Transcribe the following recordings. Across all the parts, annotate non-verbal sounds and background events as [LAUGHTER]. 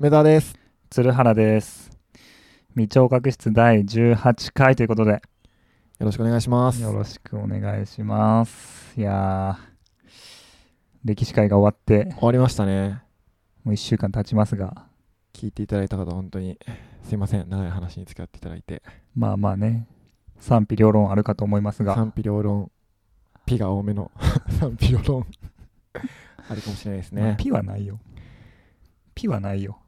梅田です。鶴原です。未聴覚室第18回ということで、よろしくお願いします。よろしくお願いします。いやー、歴史会が終わって、終わりましたね。もう1週間経ちますが、聞いていただいた方、本当にすいません。長い話に付き合っていただいて。まあまあね、賛否両論あるかと思いますが、賛否両論、ピが多めの [LAUGHS] 賛否両論、あるかもしれないですね。まあピはないよ。ピはないよ。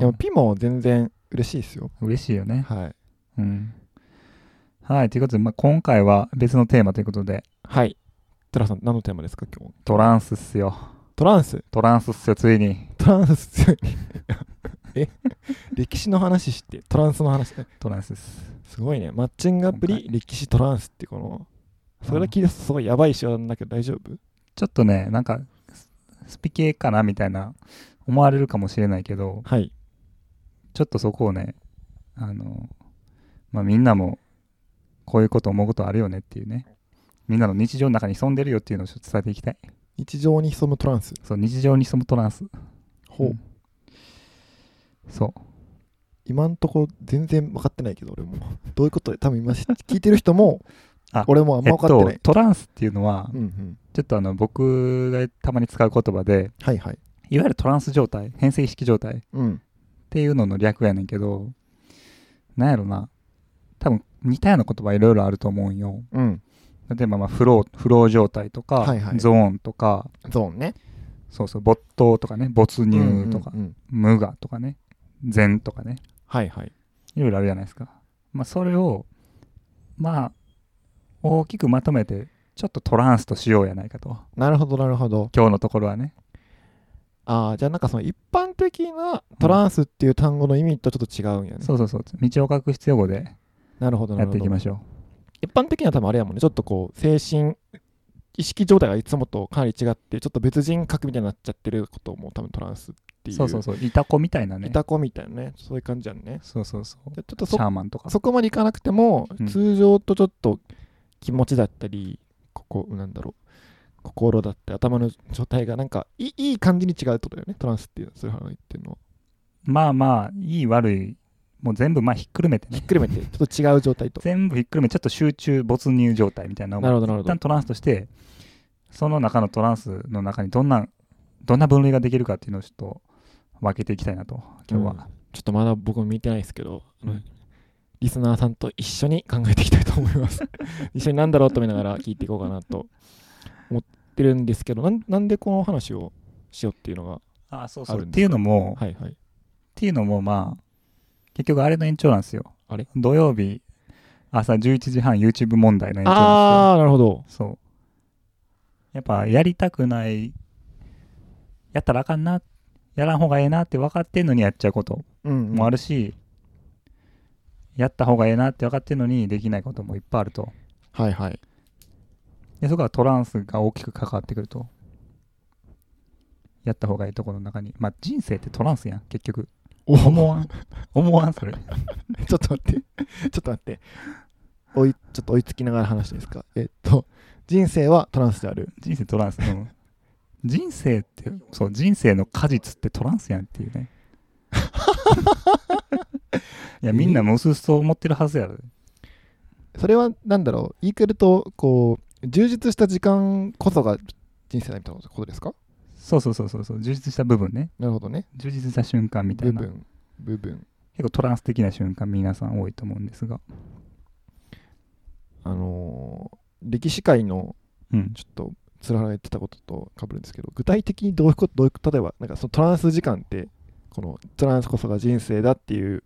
でも、ピも全然嬉しいですよ。嬉しいよね。はい。うん。はい、ということで、まあ、今回は別のテーマということで、はい。トラさん、何のテーマですか、今日？トランスっすよ。トランス？トランスっすよ、ついに。トランス。[LAUGHS] え？[LAUGHS] 歴史の話して、トランスの話？トランスです。すごいね。マッチングアプリ、歴史トランスってこの、それだけ聞いてすごいやばい手段だけど大丈夫？ちょっとね、なんか、ススピ系かなみたいな思われるかもしれないけど、はい。ちょっとそこをね、あの、まあ、みんなもこういうこと思うことあるよねっていうね、みんなの日常の中に潜んでるよっていうのをちょっと伝えていきたい。日常に潜むトランス。そう、日常に潜むトランス。ほう。うんそう。今んとこ全然分かってないけど、俺も。どういうことで、多分今し聞いてる人も、[LAUGHS] あ俺もあんまえっ分かってない。と、トランスっていうのは、うんうん。ちょっとあの、僕がたまに使う言葉で、はいはい。いわゆるトランス状態、変性意識状態っうん。ていうのの略やねんけど、なんやろな、多分似たような言葉いろいろあると思うんよ。うん。例えば、まあ、フロー、フロー状態とか、はいはいゾーンとか、ゾーンね。そうそう、没頭とかね、没入とか、うんうんうん無我とかね、禅とかね、はいはい。いろいろあるじゃないですか。まあ、それを、まあ、大きくまとめて、ちょっとトランスとしようやないかと。なるほどなるほど。今日のところはね。ああ、じゃあなんかその一般的なトランスっていう単語の意味とちょっと違うんやね。そうそうそう、道を書く必要語でなるほどなやるほど。っていきましょ一般的には多分あれやもんね。ちょっとこう、精神、意識状態がいつもとかなり違って、ちょっと別人格みたいになっちゃってることも多分トランスってう。いう。そうそうそう、いた子みたいなねい。た子みたいなね。そういう感じやんね。そうそうそう。ちょっとそシャーマンとか。そこまでいかなくても、うん通常とちょっと気持ちだったり、ここ、なんだろう、心だったり、頭の状態がなんかいいいい感じに違うってことだよね、トランスっていうのは、そういう話言ってるのは。まあまあ、いい悪い、もう全部まあひっくるめてね。ひっくるめて、ちょっと違う状態と。全部ひっくるめて、ちょっと集中、没入状態みたいなのをなるほど、なるほど一旦。トランスとして、その中のトランスの中にどんな、どんな分類ができるかっていうのをちょっと分けていきたいなと、今日は。ちょっとまだ僕も見てないですけど、うんリスナーさんと一緒に考えていきたいと思います。[LAUGHS] 一緒になんだろうと見ながら聞いていこうかなと思ってるんですけど、なんなんでこの話をしようっていうのが、あそうそう。っていうのも、はいはい。っていうのもまあ、結局あれの延長なんですよ。あれ？土曜日、朝11時半 YouTube 問題の延長なんあー、なるほど。そう。やっぱやりたくない、やったらあかんな、やらん方がええなって分かってんのにやっちゃうことうん、うん。もあるし、やった方がええなって分かってんのにできないこともいっぱいあると。はいはい。で、そこはトランスが大きく関わってくると。やった方がいいところの中に。まあ人生ってトランスやん、結局。お思わん思わんそれ。[LAUGHS] ちょっと待って。ちょっと待って。おい、ちょっと追いつきながら話していいですか？えっと、人生はトランスである。人生トランス。うん人生って、そう、人生の果実ってトランスやんっていうね。[LAUGHS] いや、みんなもうすうすと思ってるはずやろ。それは、なんだろう、言い換えると、こう、充実した時間こそが人生だみたいなことですか？そうそうそうそうそう、充実した部分ね。なるほどね。充実した瞬間みたいな。部分、部分。結構トランス的な瞬間皆さん多いと思うんですが。あのー歴史界のうん。ちょっと、つららが言ってたことと被るんですけど、具体的にどういうこと、どういう例えば、なんかそのトランス時間って、このトランスこそが人生だっていう、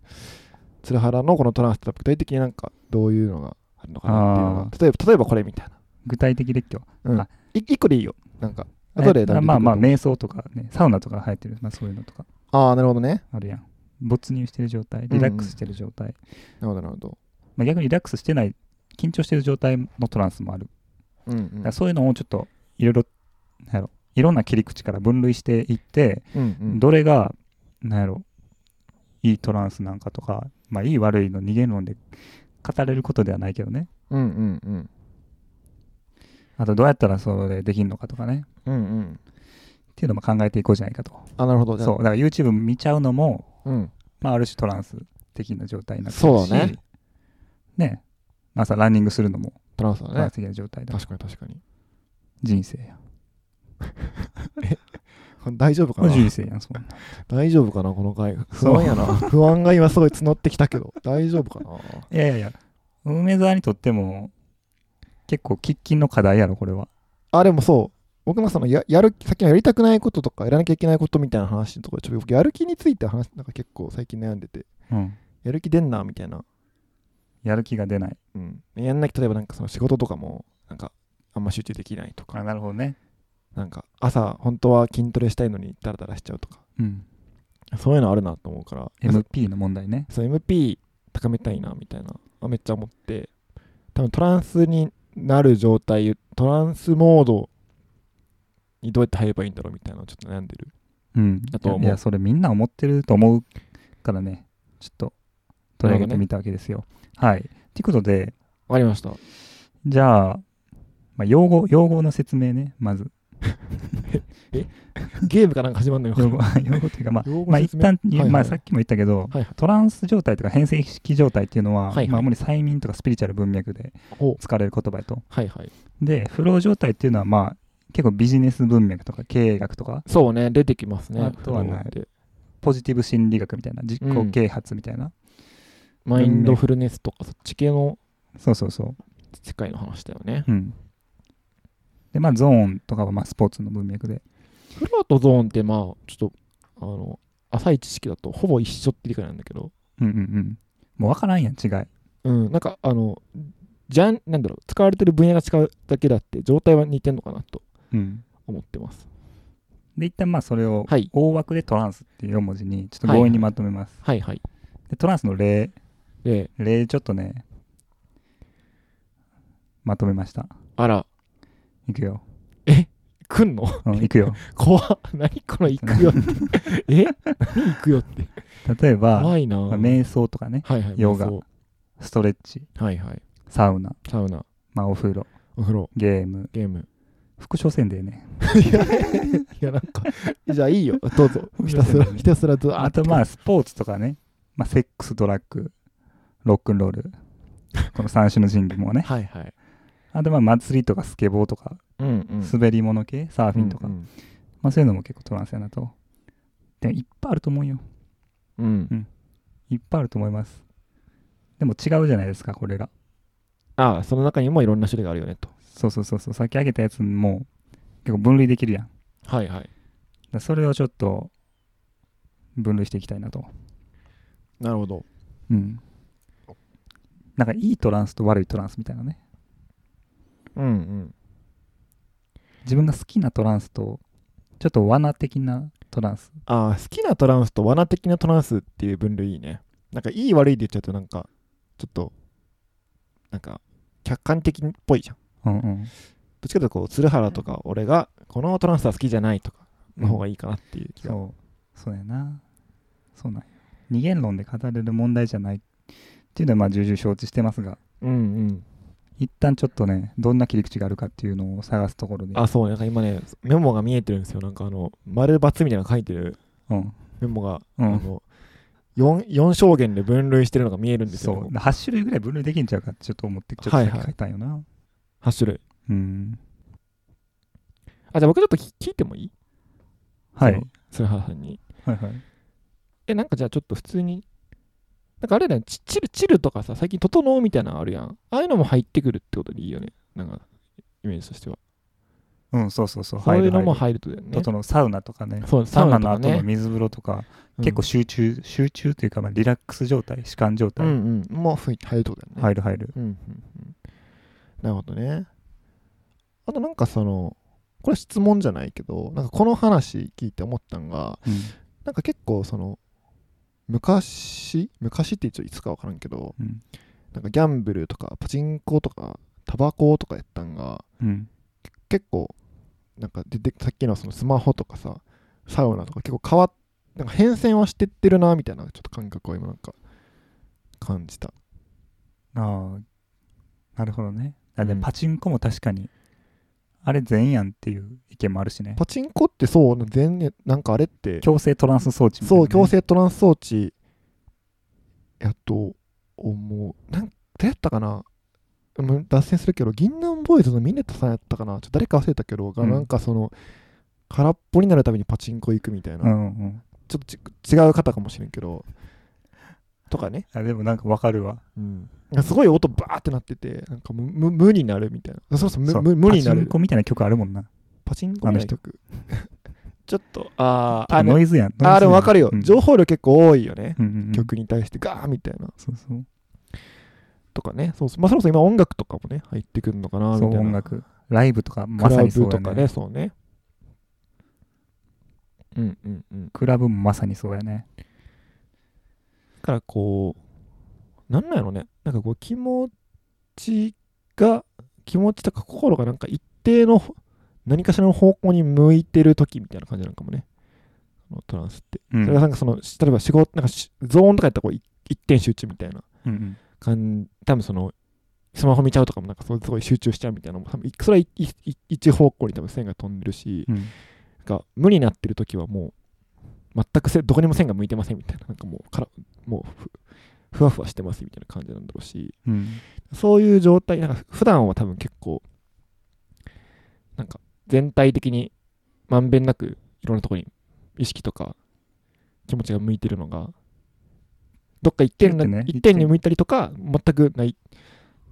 つらはらのこのトランスって具体的になんかどういうのがあるのかなっていうのあが、例えば、例えばこれみたい具体的列挙。な。うん。あい一個でいいよ。なんか、後でまあまあ、瞑想とかね、サウナとか流行ってる、まあそういうのとかああ、なるほどね。あるやん。没入してる状態、リラックスしてる状態。なるほど、なるほど。まあ、逆にリラックスしてない、緊張してる状態のトランスもある。うん、うんそういうのをちょっといろいろ、なんやろ、いろんな切り口から分類していって、うんうんどれが、なんやろ、いいトランスなんかとか、まあいい悪いの二元論で語れることではないけどね。うんうんうんあとどうやったらそれできるのかとかね。うんうん。っていうのも考えていこうじゃないかと。あなるほど。そう。だから YouTube 見ちゃうのも、うん。まあ、ある種トランス的な状態になってるし。そうだね。ね。朝ランニングするのもトランスだね。トランス的な状態だ、確かに確かに。人生や [LAUGHS] これ大丈夫かな？人生やんそんな。大丈夫かな？この回。不安やな。[LAUGHS] 不安が今すごい募ってきたけど。大丈夫かな？いやいやいや。梅沢にとっても結構喫緊の課題やろこれは。あでもそう。僕もそのややるさっきのやりたくないこととかやらなきゃいけないことみたいな話のところでちょっと僕やる気について話なんか結構最近悩んでて。うん。やる気出んなみたいな。やる気が出ない。うん。やんなきゃ例えばなんかその仕事とかもなんかあんま集中できないとか。あなるほどね。なんか朝本当は筋トレしたいのにダラダラしちゃうとか。うん。そういうのあるなと思うから。MP の問題ね。そう MP 高めたいなみたいな。あめっちゃ思って。多分トランスになる状態トランスモードにどうやって入ればいいんだろうみたいなのをちょっと悩んでる。うん。だと思う。いやそれみんな思ってると思うからね。ちょっと取り上げてみたわけですよ、はい。ということで。わかりました。じゃあ、まあ、用語用語の説明ねまず [LAUGHS] [LAUGHS] ゲームかなんか始まるのよ。用語 [LAUGHS] いうかまあまあ一旦、はいはいまあ、さっきも言ったけど、はいはい。トランス状態とか変性式状態っていうのは、はいはい。まあ、主に催眠とかスピリチュアル文脈でお使われる言葉やと。はいはい。で、フロー状態っていうのは、まあ、結構ビジネス文脈とか経営学とか、そうね出てきますね。あとはねフローって。ポジティブ心理学みたいな、自己啓発みたいな。マインドフルネスとかそっち系のそうそうそう。世界の話だよね。うん。で、まあ、ゾーンとかは、まあ、スポーツの文脈で。フローとゾーンってまあちょっとあの浅い知識だとほぼ一緒って理解なんだけどうんうんうん。もう分からんやん、違い。うんなんかあのじゃんなんだろう使われてる分野が違うだけだって状態は似てんのかなとうん。思ってますで、一旦まあ、それをはい大枠でトランスっていう4文字に、ちょっと強引にまとめます。はいはいで、トランスの例、で例ちょっとね、まとめました。あらいくよ。来んの？うん、いくよ。[LAUGHS] 怖っ。何この行くよって。[LAUGHS] え？何行くよって。例えば、怖いな、まあ瞑想とかね、はいはいヨガ。ストレッチ、はいはい。サウナ、サウナ。まあ、お風呂、お風呂。ゲーム、ゲーム。副所線でね。[LAUGHS] いやいやなんかじゃあいいよ。どうぞ。ひたすらひたすらずあとまあ、スポーツとかね、まあ、セックス、ドラッグ、ロックンロール、この三種の神器もね。はいはいあとまあ、祭りとかスケボーとか、うんうん滑り物系、サーフィンとか、うんまあ、そういうのも結構トランスやなと。でもいっぱいあると思うよ。うん、うんいっぱいあると思います。でも違うじゃないですか、これら。ああその中にもいろんな種類があるよねとそうそうそうそう、さっき挙げたやつも結構分類できるやん。はいはいらそれをちょっと分類していきたいなと。なるほどうん。なんかいいトランスと悪いトランスみたいなね。うんうん自分が好きなトランスと、ちょっと罠的なトランス。ああ好きなトランスと罠的なトランスっていう分類いいねなんかいい悪いで言っちゃうとなんかちょっとなんか客観的っぽいじゃんうんうん。どっちかというとこう鶴原とか俺がこのトランスは好きじゃないとかの方がいいかなっていう気が、そう。そうやな。そうなんや。二元論で語れる問題じゃないっていうのはまあ重々承知してますが、うんうん一旦ちょっとね、どんな切り口があるかっていうのを探すところで。あそうなんか今ねメモが見えてるんですよなんかあの丸×みたいなの書いてるうん。メモが、うんあの 4, 4証言で分類してるのが見えるんですよそう。8種類ぐらい分類できんちゃうかってちょっと思って、ちょっと書いたんよな。8種類うん。あじゃあ僕ちょっと聞聞いてもいい？はい。その鶴原さんにはいはい。えなんかじゃあちょっと普通になんかあれだよね。チチルチルとかさ最近整うみたいなのあるやん。ああいうのも入ってくるってことでいいよね。なんかイメージとしては。うん、そうそうそう。そういうのも入るとだよね。入る。のサウナとかね。そうサウナの後の水風呂とか、うん。結構集中、集中というか、まあ、リラックス状態、弛緩状う態、んうん。もう入るとだよね。入る入る。うんうんうん。なるほどね。あとなんかそのこれ質問じゃないけどなんかこの話聞いて思ったんがうん。なんか結構その昔昔って一応いつか分からんけどうん。なんかギャンブルとかパチンコとかタバコとかやったんがうん。結構なんか出てさっきのそのスマホとかさサウナとか結構変わっなんか変遷はしてってるなみたいなちょっと感覚を今なんか感じたああ、なるほどね。あでうんパチンコも確かに、あれ全やんっていう意見もあるしね。パチンコってそう全ねなんかあれって。強制トランス装置みたいなね。そう強制トランス装置。やと思う。なんどうやったかな？うん脱線するけど銀杏ボーイズのミネタさんやったかな？ちょっと誰か忘れたけどがうん。なんかその、空っぽになるためにパチンコ行くみたいな、うんうん。ちょっとち違う方かもしれんけどとかね、あでもなんかわかるわ。うん、すごい音バーってなっててなんか無無になるみたいな。そうそう無そう。無無になる。パチンコみたいな曲あるもんな。パチンコみたいな曲？ちょっとあーあノイズやんノイズやん。あーでも分かるよ、うん。情報量結構多いよね、うんうんうん。曲に対してガーみたいな。そうそう。とかね。そうそう。まあそろそろ今音楽とかもね入ってくるのかなみそたいうな。音楽。ライブとかまさにそうやブとかねねそうね。うんうんうん。クラブもまさにそうやね。だからこうなんなんやろね。なんかこう気持ちが気持ちとか心がなんか一定の何かしらの方向に向いてる時みたいな感じなのかもね。トランスって、うん。それがなんかその例えば仕事なんかしゾーンとかやったらこうい一点集中みたいなうんうん。感多分そのスマホ見ちゃうとかもなんかすごい集中しちゃうみたいなのも多分それは一方向に多分線が飛んでるし、うん。なんか無になってる時はもう全くせどこにも線が向いてませんみたいな。なんかもうからもうふふわふわしてますみたいな感じなんだろうし。うん。そういう状態なんか。普段は多分結構なんか全体的にまんべんなくいろんなところに意識とか気持ちが向いてるのがどっか一点ね一点。に向いたりとか全くないっ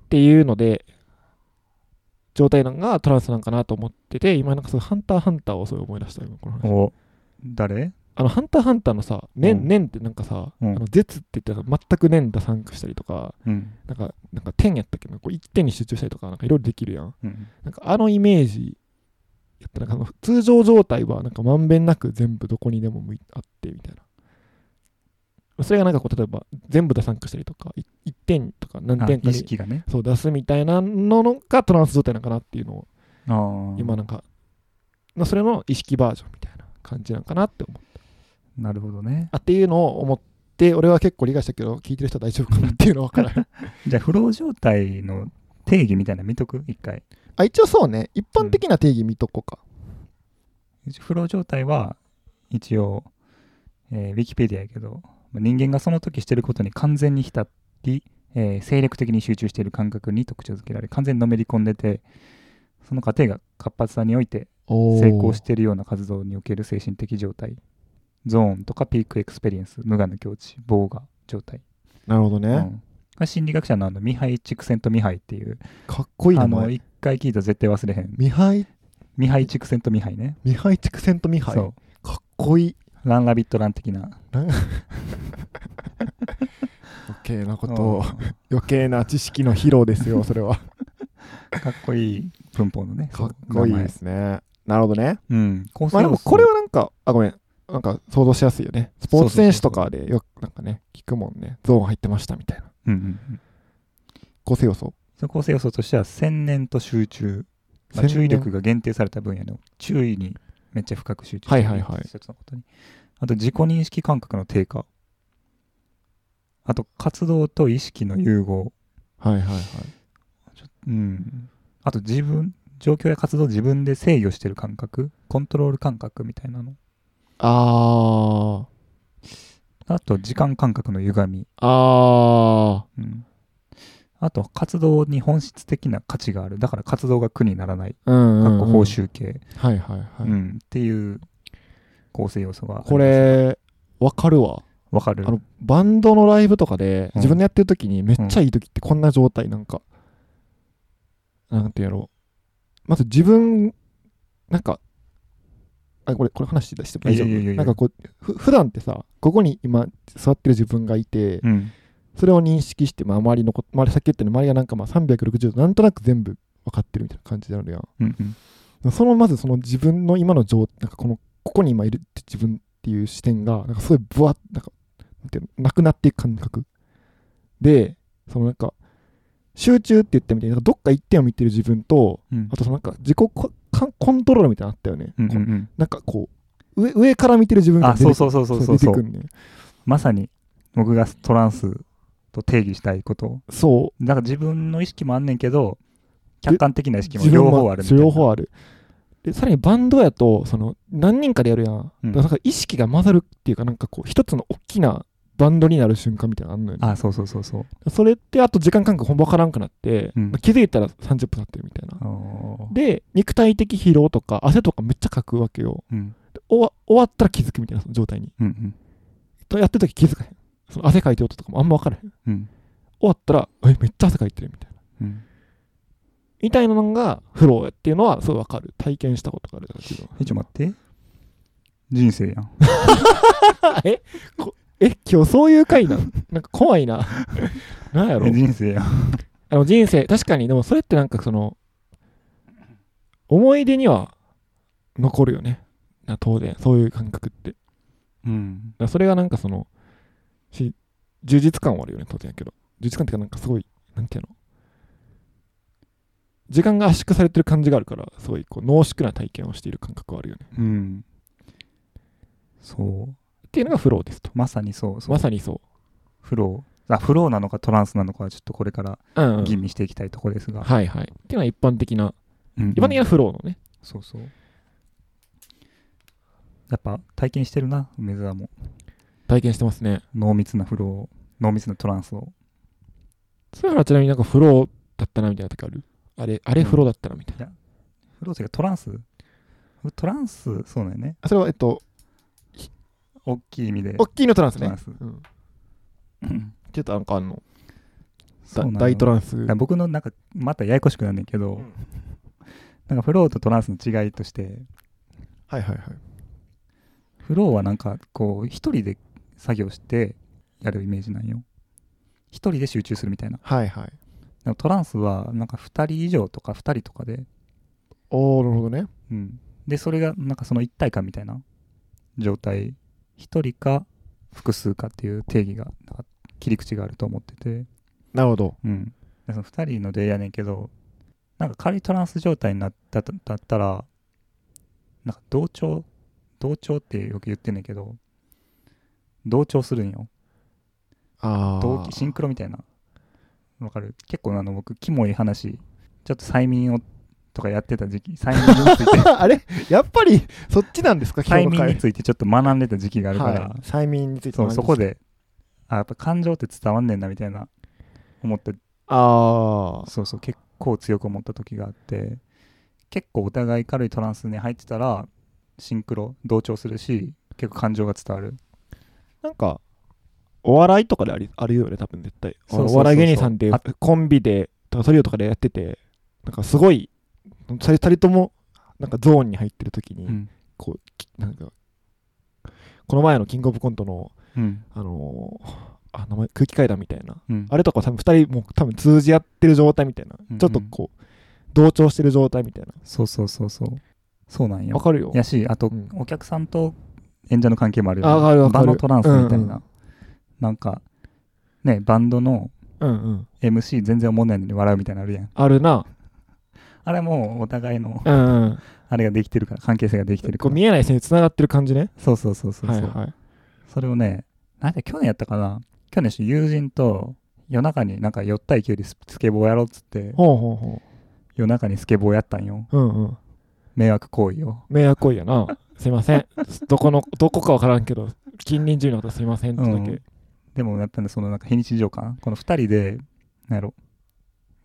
ていうので状態なんがトランスなんかなと思ってて今なんかそうハンターハンターをそう思い出した今この話。お誰？あのハンターハンターのさ年、うん。年ってなんかさ、うん。あの絶って言ったら全く年出さんくしたりとかうん。なんかなんか点やったっけなこう一点に集中したりとかなんかいろいろできるやん。うん。なんかあのイメージやったらなんかあの通常状態はなんかまんべんなく全部どこにでも向いあってみたいな。それがなんかこう例えば全部出さんくしたりとかい一点とか何点かに識がね。そう出すみたいなのがトランス状態なのかなっていうのを今なんかまあそれの意識バージョンみたいな感じなのかなって思うなるほどね。あっていうのを思って俺は結構理解したけど聞いてる人は大丈夫かなっていうのは分からない [LAUGHS] じゃあフロー状態の定義みたいなの見とく？一回。あ一応そうね。一般的な定義見とこうか、フロー状態は一応、えーウィキペディアやけどまあ人間がその時してることに完全に浸り、えー精力的に集中している感覚に特徴づけられ完全にのめり込んでてその過程が活発さにおいて成功しているような活動における精神的状態ゾーンとかピークエクスペリエンス無我の境地忘我状態、なるほどね、うん。心理学者のあのミハイ・チクセント・ミハイっていうかっこいい名前。あの一回聞いたら絶対忘れへん。ミハイ？ミハイ・チクセント・ミハイね、ミハイチクセントミハイ？そう。かっこいい。 Run Rabbit Run 的な。[LAUGHS] 余計なことをうん。余計な知識の披露ですよそれは。かっこいい文法のねかっこいいですね。なるほどね。そうん。まあでもこれはなんかあごめんなんか想像しやすいよね。スポーツ選手とかでよくなんかね聞くもんね。ゾーン入ってましたみたいな。うんうんうん。構成要素。その構成要素としては専念と集中、まあ注意力が限定された分野の注意にめっちゃ深く集中はいはいはい。一つのことに。あと自己認識感覚の低下。あと活動と意識の融合。はいはいはい。うん。あと自分状況や活動を自分で制御してる感覚。コントロール感覚みたいなのああと時間感覚の歪み、ー。あうん、あと活動に本質的な価値がある。だから活動が苦にならない。ーうんうん、うん、かっこ報酬系、はいはいはい、うん、っていう構成要素がこれわかるわ。わかる。あのバンドのライブとかでうん。自分でやってる時にめっちゃいい時ってこんな状態なんか、なんてやろう。まず自分なんかあこれこれ話しても大なんかこうふ普段ってさここに今座ってる自分がいて、うん。それを認識して、まあ、周りのこ周りさっき言ったように周りがなんかまあ360度なんとなく全部分かってるみたいな感じになるやん。うんうん。そのまずその自分の今の状なんかこのここに今いるって自分っていう視点がなんかすごいぶわっなんかなくなっていく感覚。でそのなんか集中って言ったみたいになんかどっか一点を見てる自分とうん。あとそのなんか自己コココントロールみたいなのあったよね、うんうんうん。なんかこう上上から見てる自分があ出てくる。そうそうそうそうそう。まさに僕がトランスと定義したいこと。そだから自分の意識もあんねんけど客観的な意識も両方あるみたいな。両方ある。でさらにバンドやとその何人かでやるやん、うん。だからなんか意識が混ざるっていうかなんかこう一つの大きなバンドになる瞬間みたいなのあんのよね。あそうそうそうそう。それってあと時間感覚ほんま分からんくなって、うん。まあ気づいたら30分経ってるみたいな。で肉体的疲労とか汗とかめっちゃかくわけよ。うん。で終わ終わったら気づくみたいな状態に。うんうん。とやってる時気づかへん。その汗かいてる音とかもあんま分からへん。うん。終わったらえめっちゃ汗かいてるみたいな。うん。みたいなのがフローっていうのはすごい分かる。体験したことがある。から自分はえちょっと待って。人生やん。[LAUGHS] え？こえ今日そういう回なん？[LAUGHS] なんか怖いな。なんやろ？え人生やん。あの人生確かにでもそれってなんかその思い出には残るよね。な当然。そういう感覚って。うん。らそれがなんかそのし充実感はあるよね当然やけど。充実感っていうかなんかすごいなんていうの？時間が圧縮されてる感じがあるからすごいこう濃縮な体験をしている感覚はあるよね。うん。そうっていうのがフローですと。まさにそうそう。まさにそフロー。あフローなのかトランスなのかはちょっとこれからううん、うん、吟味していきたいところですが、はいはい。っていうのは一般的なうん一般的なフローのね。そうそう。やっぱ体験してるな梅沢も。体験してますね。濃密なフロー濃密なトランスを。それはちなみになんかフローだったなみたいな時ある？あれあれフローだったなみたいな、フローというかトランス？トランス？そうだよね。あそれはえっと大きい意味で。大きいのトランスね。トランス。うん、うん。ちょっとなんかあんのそうなの。大トランス。だから僕のなんかまたややこしくなんねんけど、なんかフローとトランスの違いとして。はいはいはい。フローはなんかこう一人で作業してやるイメージなんよ。一人で集中するみたいな。はいはい。でもトランスはなんか2人以上とか2人とかで、おーなるほどね。うん、でそれがなんかその一体感みたいな状態一人か複数かっていう定義が切り口があると思ってて、なるほど。うん、でその2人の出やねんけどなんか仮トランス状態になっただったらなんか同調同調ってよく言ってんねんけど同調するんよ。ああ同期シンクロみたいな。わかる？結構あの僕キモい話。ちょっと催眠をとかやってた時期催眠について。[LAUGHS] あれ？やっぱりそっちなんですか？[LAUGHS] 催眠についてちょっと学んでた時期があるから、はい、催眠についてそうそこであやっぱ感情って伝わんねんなみたいな思って。ああそうそう結構強く思った時があって。結構お互い軽いトランスに入ってたらシンクロ同調するし結構感情が伝わる。なんかお笑いとかでありあるよね多分絶対。お笑い芸人さんであコンビでとかトリオとかでやっててなんかすごい2人ともなんかゾーンに入ってる時に、うん。こうきなんかこの前のキングオブコントのうん。あのーあ名前空気階段みたいな。うん。あれとか多分2人もう多分通じ合ってる状態みたいな、うんちょっとこう同調してる状態みたいな。そうそうそうそう。そうなんよ。わかるよ。やしあと、うん。お客さんと演者の関係もあるよ、あわかる場のトランスみたいな、なんかねバンドの MC 全然思んないのに笑うみたいなのあるやん。あるなあれもうお互いのうんうん。あれができてるから関係性ができてるから。こう見えない線に繋がってる感じね。そうそうそうそうそう、はいはい。それをねなんで去年やったかな。去年友人と夜中になんか酔った勢いでススケボーやろうっつってほうほうほ夜中にスケボーやったんよ。ううんうん。迷惑行為を。迷惑行為やな。すいません。どこのどこかわからんけど近隣住民の方すいませんってだけ、うん。でもやっぱりそのなんか非日常感。この2人でなんやろ。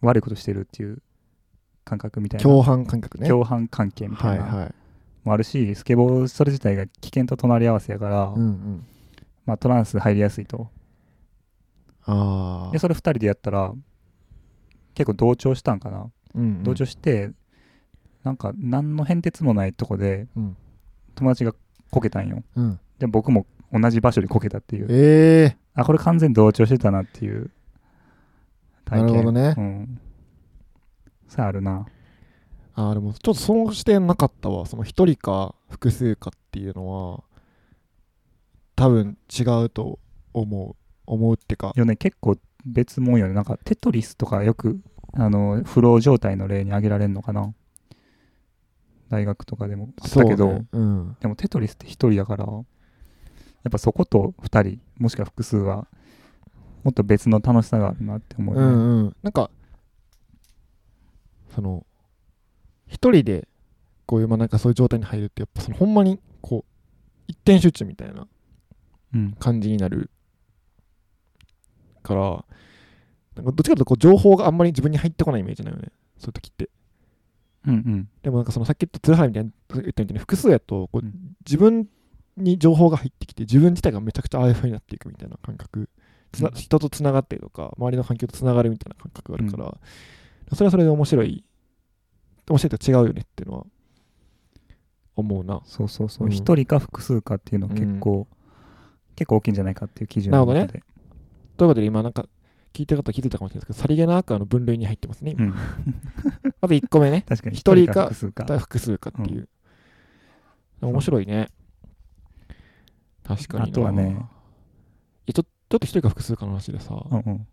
悪いことしてるっていう感覚みたいな。共犯感覚ね。共犯関係みたな。はいいはい。もあるし、スケボーそれ自体が危険と隣り合わせやから、うんうん。まあ、トランス入りやすいと。ああでそれ2人でやったら結構同調したんかな、うんうん。同調してなんか何の変哲もないとこでうん。友達がこけたんよ。うん。で僕も同じ場所でこけたっていう。ええあこれ完全に同調してたなっていう体験。なるほどね。うんさああるな。あーでもちょっとその視点なかったわ。その一人か複数かっていうのは多分違うと思う。思うってか。いやね結構別もんよね。なんかテトリスとかよくあのフロー状態の例に挙げられるのかな。大学とかでも。あったけど、ね。うん。でもテトリスって1人だからやっぱそこと2人もしくは複数はもっと別の楽しさがあるなって思うね、んうん。なんかその一人でこういうまあなんかそういう状態に入るってやっぱそのほんまにこう一点集中みたいなうん。感じになるからなんかどっちかというとこう情報があんまり自分に入ってこないイメージなのよね。そういう時って。うんうん。でもなんかそのさっき言った鶴原みたいな言ったみたいに複数やとこううん。自分に情報が入ってきて自分自体がめちゃくちゃああいう風になっていくみたいな感覚。人とつながってとか周りの環境とつながるみたいな感覚があるから、それはそれで面白い。面白いと違うよねっていうのは思うな。そうそうそう。うん。一、人か複数かっていうのは結構、結構大きいんじゃないかっていう基準なるほどね。ということで今なんか聞いてる方は気づいたかもしれないですけどさりげなくあの分類に入ってますね、今。うん、[LAUGHS] まず1個目ね。確かに。一人か複数か複数かっていう、面白いね。確かにな。あとはね。ちょちょっと一人か複数かの話でさ、うんうん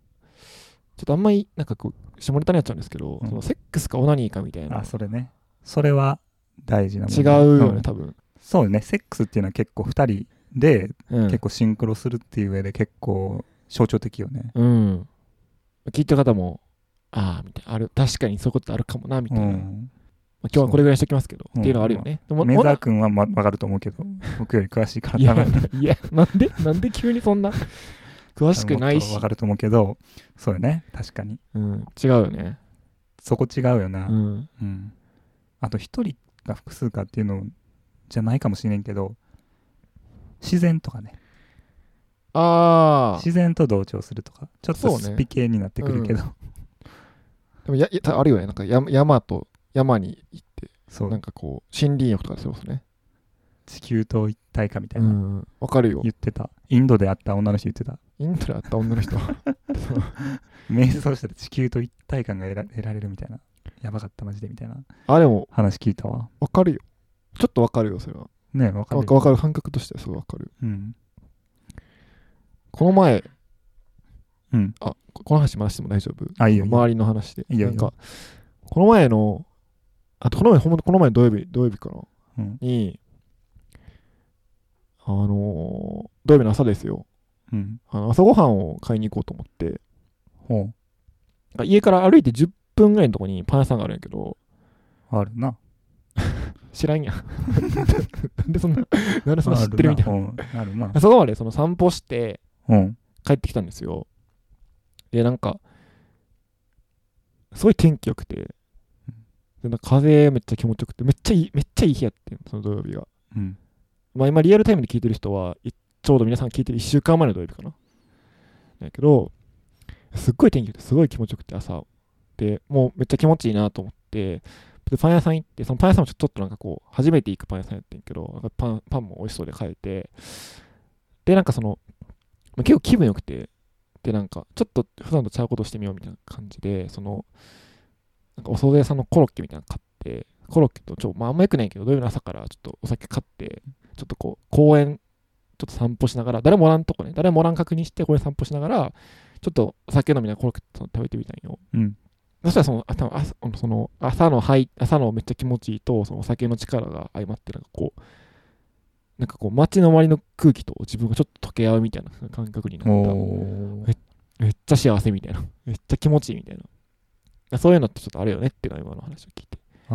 ちょっとあんまりなんかこう下ネタになっちゃうんですけど、うん。そのセックスかオナニーかみたいな。あそれね。それは大事なもの。違うよね、ん多分、そうね。セックスっていうのは結構2人でうん、結構シンクロするっていう上で結構象徴的よね。うん。聞いた方もああみたいな。ある確かにそういうことあるかもなみたいな、まあ、うん今日はこれぐらいにしときますけど、う。んっていうのはあるよね、でもメザーオナ君はま分かると思うけど僕より詳しいからいやいやなんでなんで急にそんな詳しくないし。分かると思うけどそうよね。確かに。うん、違うよね。そこ違うよな、うん。うん、あと一人が複数かっていうのじゃないかもしれんけど自然とかね。ああ自然と同調するとか。ちょっとスピ系になってくるけど。でもややあるよね。なんか山山と山に行ってそう。なんかこう森林浴とかそうですね。地球と一体化みたういな、ん。わかるよ。言ってた。インドで会った女の人言ってたインドで会った女の人瞑想したら地球と一体感が得ら得られるみたいな。やばかったマジでみたいな。あでも話聞いたわ。わかるよ。ちょっとわかるよそれは。ねわかるわかる感覚としてはすごいわかる。うん。この前うん。あここの話回しても大丈夫？あいいよ周りの話で。いいよ。なんかこの前のあとこの前ほんまこの前土曜日土曜日かな？うん。にあのー土曜日の朝ですようん。あの朝ごはんを買いに行こうと思って。ほ家から歩いて10分ぐらいのとこにパン屋さんがあるんやけど。うあるな。[LAUGHS] 知らんやん。な [LAUGHS] んでそんななんでそんな知ってるみたいな。あるな。そこまでその散歩してうん。帰ってきたんですよ。でなんかすごい天気良くて。でなん。か風めっちゃ気持ちよくてめっちゃいいめっちゃいい日やってんその土曜日が。うん。まあ今リアルタイムで聞いてる人はいちょうど皆さん聞いてる1週間前の土曜日かな。だけどすっごい天気良くてすごい気持ちよくて朝。でもうめっちゃ気持ちいいなと思って。でパン屋さん行ってそのパン屋さんもちょっとなんかこう初めて行くパン屋さんやってんけどなんかパンパンも美味しそうで買えて。でなんかその結構気分良くて。でなんかちょっと普段とちゃうことしてみようみたいな感じでそのなんかお惣菜屋さんのコロッケみたいなの買ってコロッケとちょ、まあ、あんまよくないけど土曜日の朝からちょっとお酒買ってちょっとこう公園ちょっと散歩しながら誰もおらんとこね。誰もおらん確認して公園散歩しながらちょっとお酒飲みながらコロッケ食べてみたんよ。うん。そしたらそのあ多分朝その朝のはい朝のめっちゃ気持ちいいとそのお酒の力が相まってなんかこうなんかこう街の周りの空気と自分がちょっと溶け合うみたいな感覚になった。めっちゃ幸せみたいな。[LAUGHS] めっちゃ気持ちいいみたいな。そういうのってちょっとあるよねっていうのは今の話を聞いて。あ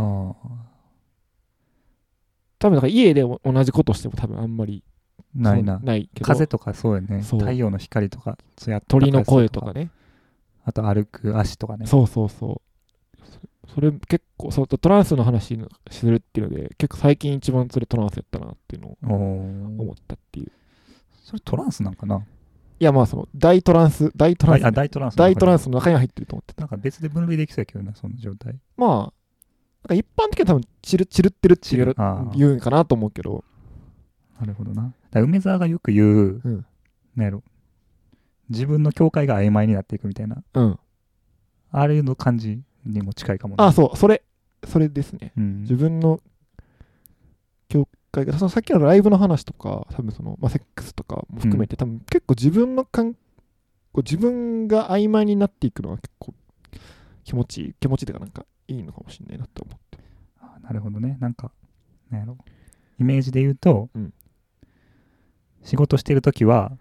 多分だから家で同じことしても多分あんまりあないな。ないけど。風とかそうやね。そう。太陽の光とかそう鳥の声とかかね。あと歩く足とかね。そうそうそう。そそれ結構そうトランスの話のするっていうので結構最近一番それトランスやったなっていうのを思ったっていう。それトランスなんかな？いやまあその大トランス大トランス、あ大トランス大トランススの中には入ってると思ってた。なんか別で分類できそうやけどなその状態。まあなんか一般的には多分チルチルってるって言うあー。言うんかなと思うけど。なるほどな梅沢がよく言う、うん。なんやろ。自分の境界が曖昧になっていくみたいな。うん。あれの感じにも近いかもなあそうそれそれですね。うん。自分の境界がそのさっきのライブの話とか多分その、まあ、セックスとかも含めて、多分結構自分の感こう自分が曖昧になっていくのは結構気持ちいい気持ちいいというかなんかいいのかもしれないなって思って。あなるほどね。なんかなんやろ。イメージで言うと、うん仕事してる時は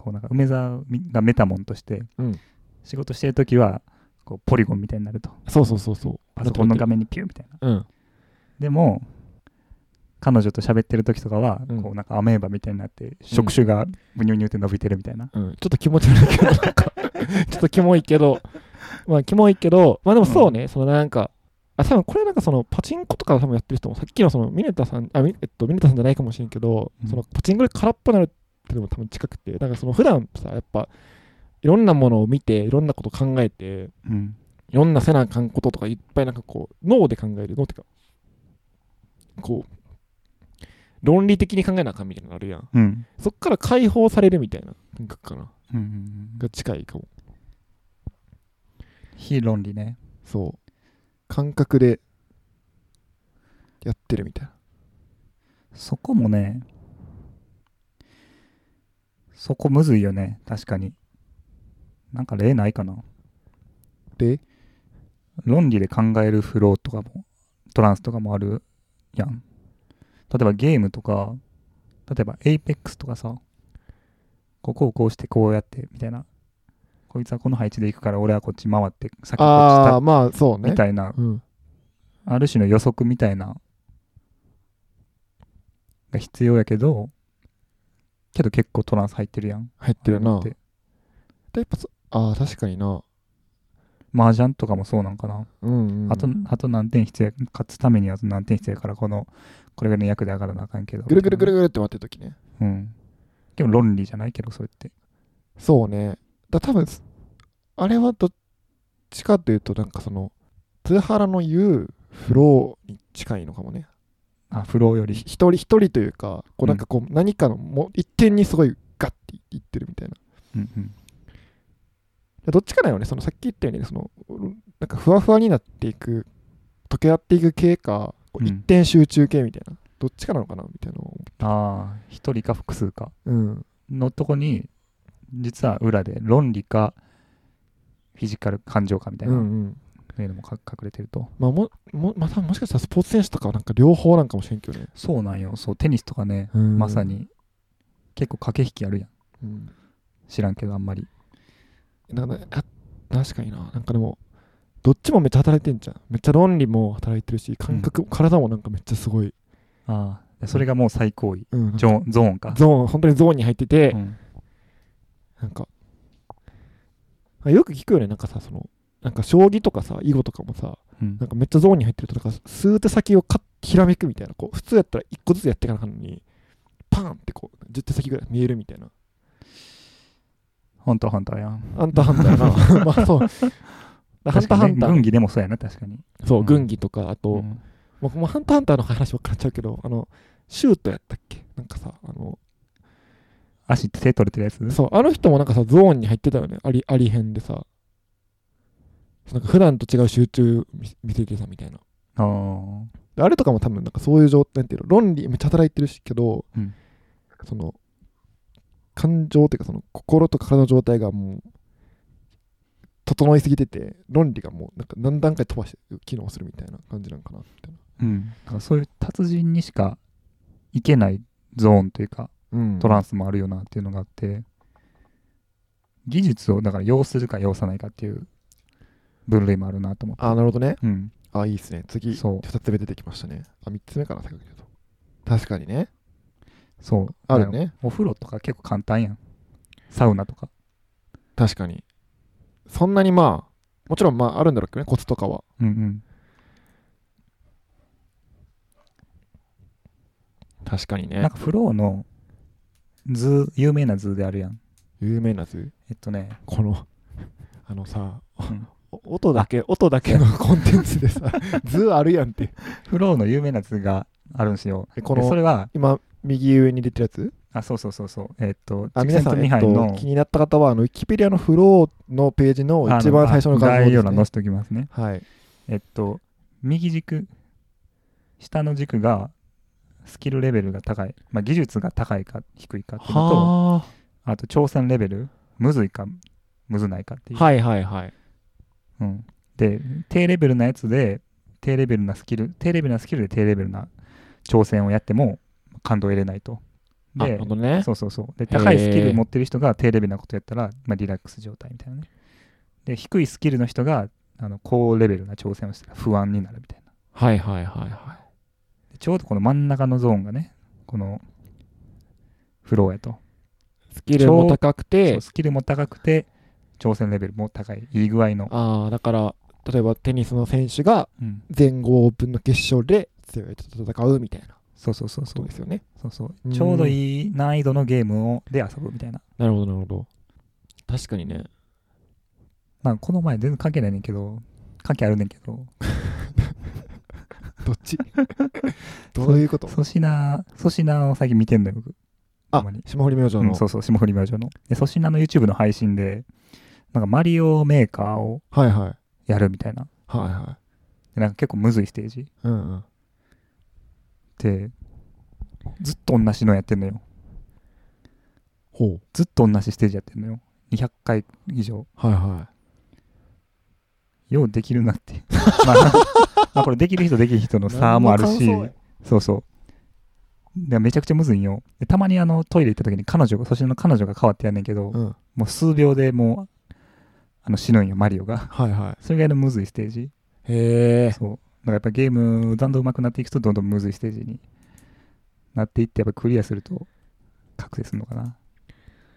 こうなんか梅沢がメタモンとして、うん。仕事してる時はこうポリゴンみたいになると。そうそうそうそう。パソコンの画面にピューみたいな。うん。でも彼女と喋ってる時とかは、うん。こうなんかアメーバみたいになって触手がブニュブニュって伸びてるみたいな、うん、ちょっと気持ち悪いけど、なんか、[LAUGHS] ちょっとキモいけど、まあ、キモいけど、まあでもそうね、そのなんか、あ、多分これなんかそのパチンコとか多分やってる人も、さっきのそのミネタさん、あ、みえっと、ミネタさんじゃないかもしれんけど、うんそのパチンコで空っぽになるっていうのも多分近くて、なんかその普段さ、やっぱ、いろんなものを見て、いろんなこと考えて、うんいろんなせなあかんこととかいっぱいなんかこう、脳で考える、脳っていうか、こう、論理的に考えなあかんみたいなのあるやん。うんそっから解放されるみたいな感覚かな。うんうんが近いかも。非論理ねそう。感覚でやってるみたいな。そこもねそこむずいよね確かに。なんか例ないかな？で、論理で考えるフローとかもトランスとかもあるやん。例えばゲームとか例えば APEX とかさここをこうしてこうやってみたいなこいつはこの配置で行くから俺はこっち回って先こっああ、ちまあそうね。たみたいなうん。ある種の予測みたいなが必要やけどけど結構トランス入ってるやん入ってるな。ででやっぱそああ、確かにな。麻雀とかもそうなんかな、うん、うん。あとあと何点必要や勝つためには何点必要やからこのこれぐらいの役で上がらなあかんけどぐるぐるぐるぐるって回ってる時ね。うんでも論理じゃないけどそれってそうね。だ多分あれはどっちかというと、なんかその、津原の言うフローに近いのかもね。あフローより。ひ一人一人というか、こうなんかこう何かのもう一点にすごいガッていってるみたいな。うんうん。どっちかだよね、そのさっき言ったように、そのなんかふわふわになっていく、溶け合っていく系か、こううん。一点集中系みたいな、どっちかなのかなみたいなああ一人か複数か。うん、のとこに実は裏で論理かフィジカル感情かみたいな、うんうん。そういうのもか隠れてると。まあも、もまたもしかしたらスポーツ選手とかはなんか両方なんかもしれんけどね。そうなんよ。そうテニスとかね、うん。まさ。に。結構駆け引きあるやん。うん、知らんけどあんまり。なんか確かにな、なんかでも、どっちもめっちゃ働いてんじゃん。めっちゃ論理も働いてるし、感覚、体もなんかめっちゃすごい。ああそれがもう最高位。うん、ゾーンゾーンか。ゾーン、本当にゾーンに入ってて、うんなんか、あよく聞くよね、なんかさ、その、なんか将棋とかさ、囲碁とかもさ、うん。なんかめっちゃゾーンに入ってると、なんかスーッて先をかひらめくみたいな、こう、普通やったら一個ずつやっていかなあかんのに、パーンってこう、10手先ぐらい見えるみたいな。ハンターハンターやん。ハンターハンターやな。[LAUGHS] まあそう。ハンターハンター、軍技でもそうやな確かに。そう、うん軍技とか、あと、うん。もうもうハンターハンターの話ばっかりっちゃうけど、あの、シュートやったっけ？なんかさ、あの、足って手取れてるやつそう、あの人もなんかさ、ゾーンに入ってたよね。あり、ありへんでさ。なんか普段と違う集中見見せてさ、みたいな。ああれとかも多分なんかそういう状態っていうの、論理めっちゃ働いてるしけど、うんその、感情っていうかその心と体の状態がもう、整いすぎてて、論理がもうなんか何段階飛ばして機能するみたいな感じなんかな、みたいな。うんだからそういう達人にしかいけないゾーンというかうんトランスもあるよなっていうのがあって、技術をだから要するか要さないかっていう分類もあるなと思って。あ、なるほどね。うん。あ、いいっすね。次、そう2つ目出てきましたね。あ、3つ目かな、先ほど言うと。確かにね。そう。あるね。お風呂とか結構簡単やん。サウナとか。確かに。そんなにまあ、もちろんまああるんだろうけどね、コツとかは。うんうん。確かにねなん。かフローの図、有名な図であるやん。有名な図？えっとね、この、[LAUGHS] あのさ、うんお音だけ、音だけのコンテンツでさ、[LAUGHS] 図あるやんって。フローの有名な図があるんですよ。でこのでそれは、今、右上に出てるやつ？あ、そうそうそうそう。えっと、あ、皆さん、えっと、気になった方は、あの、ウィキペディアのフローのページの一番最初の画像概要。載せておきますね。はい。えっと、右軸、下の軸がスキルレベルが高い、まあ、技術が高いか低いかっていうのと、はあと挑戦レベル、むずいかむずないかっていう。あ。はいはいはい。うん、で、低レベルなやつで、低レベルなスキル、低レベルなスキルで低レベルな挑戦をやっても感動を得れないと。でなるほ、どね。そうそうそう。で、高いスキル持ってる人が低レベルなことやったら、まあ、リラックス状態みたいなね。で低いスキルの人があの高レベルな挑戦をして不安になるみたいなはいはいはいはでちょうどこの真ん中のゾーンがねこのフローやと。い。スキルも高くそてう、スキルも高くて挑戦レベルも高い。いい具合の、ああ、だから、例えばテニスの選手がうん、全豪オープンの決勝で強い人と戦うみたいな。そうそうそうこそう。とですよね。そうそう。うんちょうどいい難易度のゲームをで遊ぶみたいな。なるほどなるほど。確かにね。まあこの前全然関係ないねんけど。関係あるねんけど [LAUGHS] どっち？[LAUGHS] どういうこと？粗品粗品を最近見てんのよ僕。たあ霜降り明星の。うん、そうそう霜降り明星の。で粗品の YouTube の配信でなんかマリオメーカーをはいはい。やるみたいな。はいはい。でなんか結構むずいステージ。うんうん。でずっと同じのやってんのよ。ほう。ずっと同じステージやってんのよ。200回以上。はいはようできるなって。[LAUGHS] まあ [LAUGHS] まあこれできる人できる人の差もあるしそうそうでめちゃくちゃむずいんよでたまにあのトイレ行った時に彼女がそしての彼女が変わってやんねんけど、い。うん。もう数秒でもうあの死ぬんよマリオがはいはそれぐらいのむずいステージい。へえ。そうだからやっぱゲームだんだん上手くなっていくとどんどんむずいステージになっていってやっぱクリアすると覚醒するのかな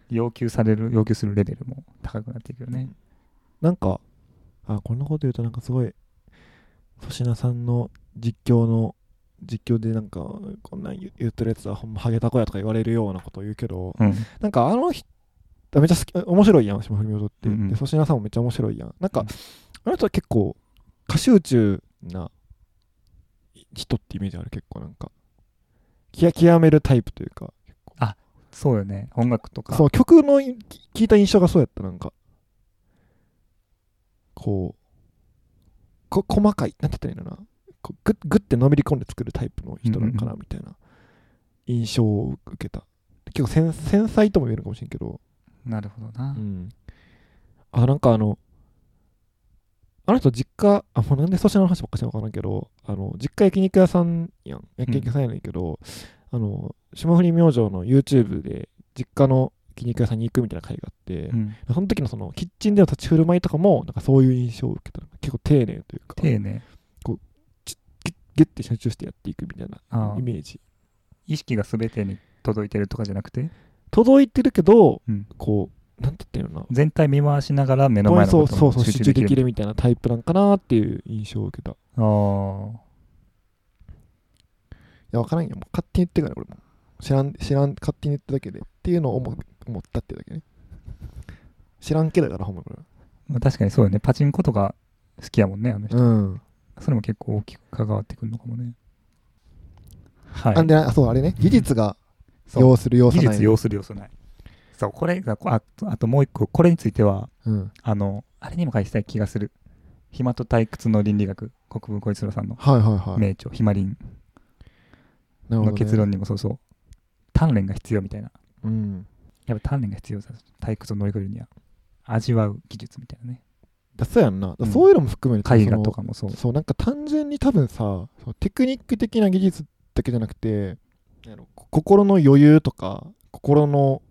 要求される要求するレベルも高くなっていくよねなんか、あ、こんなこと言うとなんかすごい、粗品さんの実況の、実況でなんか、こんなん言言ってるやつはほんまハゲタコやとか言われるようなことを言うけど、うんなんかあの人、めっちゃ好き、面白いやん、霜降り明星って。うんうんで、粗品さんもめっちゃ面白いやん。なんか、うんあの人は結構、歌集中な人ってイメージある、結構なんか。極めるタイプというか、そうよね音楽とかそう、曲のい聞いた印象がそうやった、なんか。こう、こ細かい、なんて言ったらいいのかな？こうグッグッてのめり込んで作るタイプの人なのかな、うんみたいな印象を受けた。結構繊繊細とも言えるかもしれんけど、なるほどな、うん。あ、なんかあの、あの人実家、あ、もうなんで粗品の話ばっかりしてんのかわからんけど、あの、実家焼肉屋さんやん。焼肉屋さんやねんけど、あの、霜降り明星の YouTube で実家の焼肉屋さんに行くみたいな回があって、うん、その時のそのキッチンでの立ち振る舞いとかも、なんかそういう印象を受けた。結構丁寧というか、丁寧ギュッギュッて集中してやっていくみたいなイメージ。意識が全てに届いてるとかじゃなくて、届いてるけど、うん、こう、なんて言ったんやろな。全体見回しながら目の前のことそうそう、に集中できるみたいなタイプなんかなっていう印象を受けた。いああや、わからんよ。もう勝手に言ってから、俺も。知らん、知らん、勝手に言っただけで。っていうのを思う思ったってだけね。知らんけだから、ほんまあ確かにそうよね。パチンコとか好きやもんねあの人、うん。それも結構大きく関わってくるのかもね。はい。あんで、あそう、あれね、技術がそう。要する要素ない。技術要する要素ない。そうこれがあとあともう一個。これについてはうん。あのあれにも返したい気がする。暇と退屈の倫理学。国分光一郎さんのはいはいはい。名著「ひまりん」なるほど、ね。の結論にもそうそう。鍛錬が必要みたいな。うん。やっぱ鍛錬が必要だ退屈を乗り越えるには味わう技術みたいなねだそうやんな。だうんそういうのも含めると絵画とかもそうそう、なんか単純に多分さ、そのテクニック的な技術だけじゃなくて、心の余裕とか、心の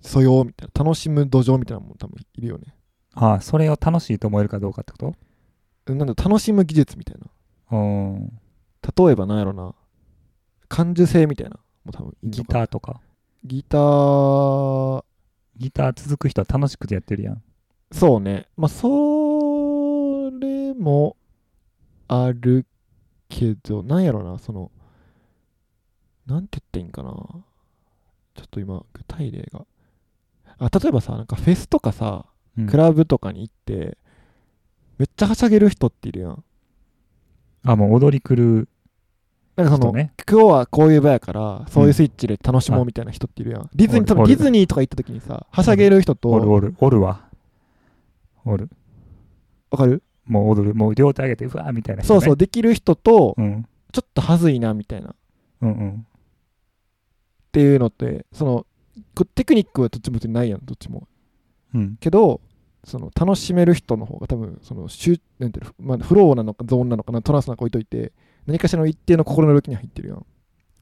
素養みたいな、楽しむ土壌みたいなのも多分いるよね。ああそれを楽しいと思えるかどうかってこと？うんなんだ楽しむ技術みたいな。うん例えばなんやろな、感受性みたいな。もう多分ギターとか？ギター、ギター続く人は楽しくてやってるやんそうね。まあ、それもあるけど、なんやろな、その、なんて言っていいんかな。ちょっと今、具体例が。あ、例えばさ、なんかフェスとかさ、うんクラブとかに行って、めっちゃはしゃげる人っているやん。あもう踊り狂うなんかその、人ね。今日はこういう場やから、そういうスイッチで楽しもうみたいな人っているやん。ディズニー、多分ディズニーとか行った時にさ、はしゃげる人と、おるおるおるわ。おる。わかる？もう踊る。もう両手上げてうわーみたいな人ね。そうそう、できる人と、うん。ちょっとはずいなみたいな。うんうん。っていうのってそのこテクニックはどっちもないやんどっちも。うん。けどその楽しめる人の方が多分そのシュなんていうの、まあ、フローなのかゾーンなのかなトランスなんか置いといて何かしらの一定の心の動きに入ってるやん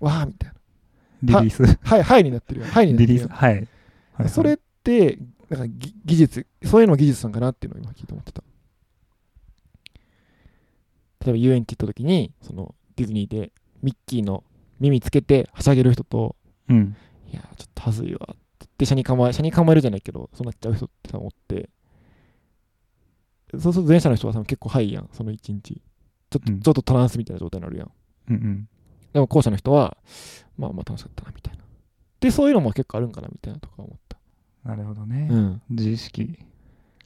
わーみたいな。リリース。はいはいになってるやんはいになってるやんリリース。はい。はいはい。それってなんかぎ技術そういうのも技術なんかなっていうのを今聞いて思ってた。例えば遊園地行った時にそのディズニーでミッキーの耳つけてはしゃげる人とうん。いやちょっとはずいわって言って車に構え車に構えるじゃないけどそうなっちゃう人って多分おって。そうすると前者の人は結構ハイやんその一日ちょっと、うん。ちょっとトランスみたいな状態になるやん。うんうん。でも後者の人はまあまあ楽しかったなみたいな。でそういうのも結構あるんかなみたいなとか思った。なるほどね、うん。自意識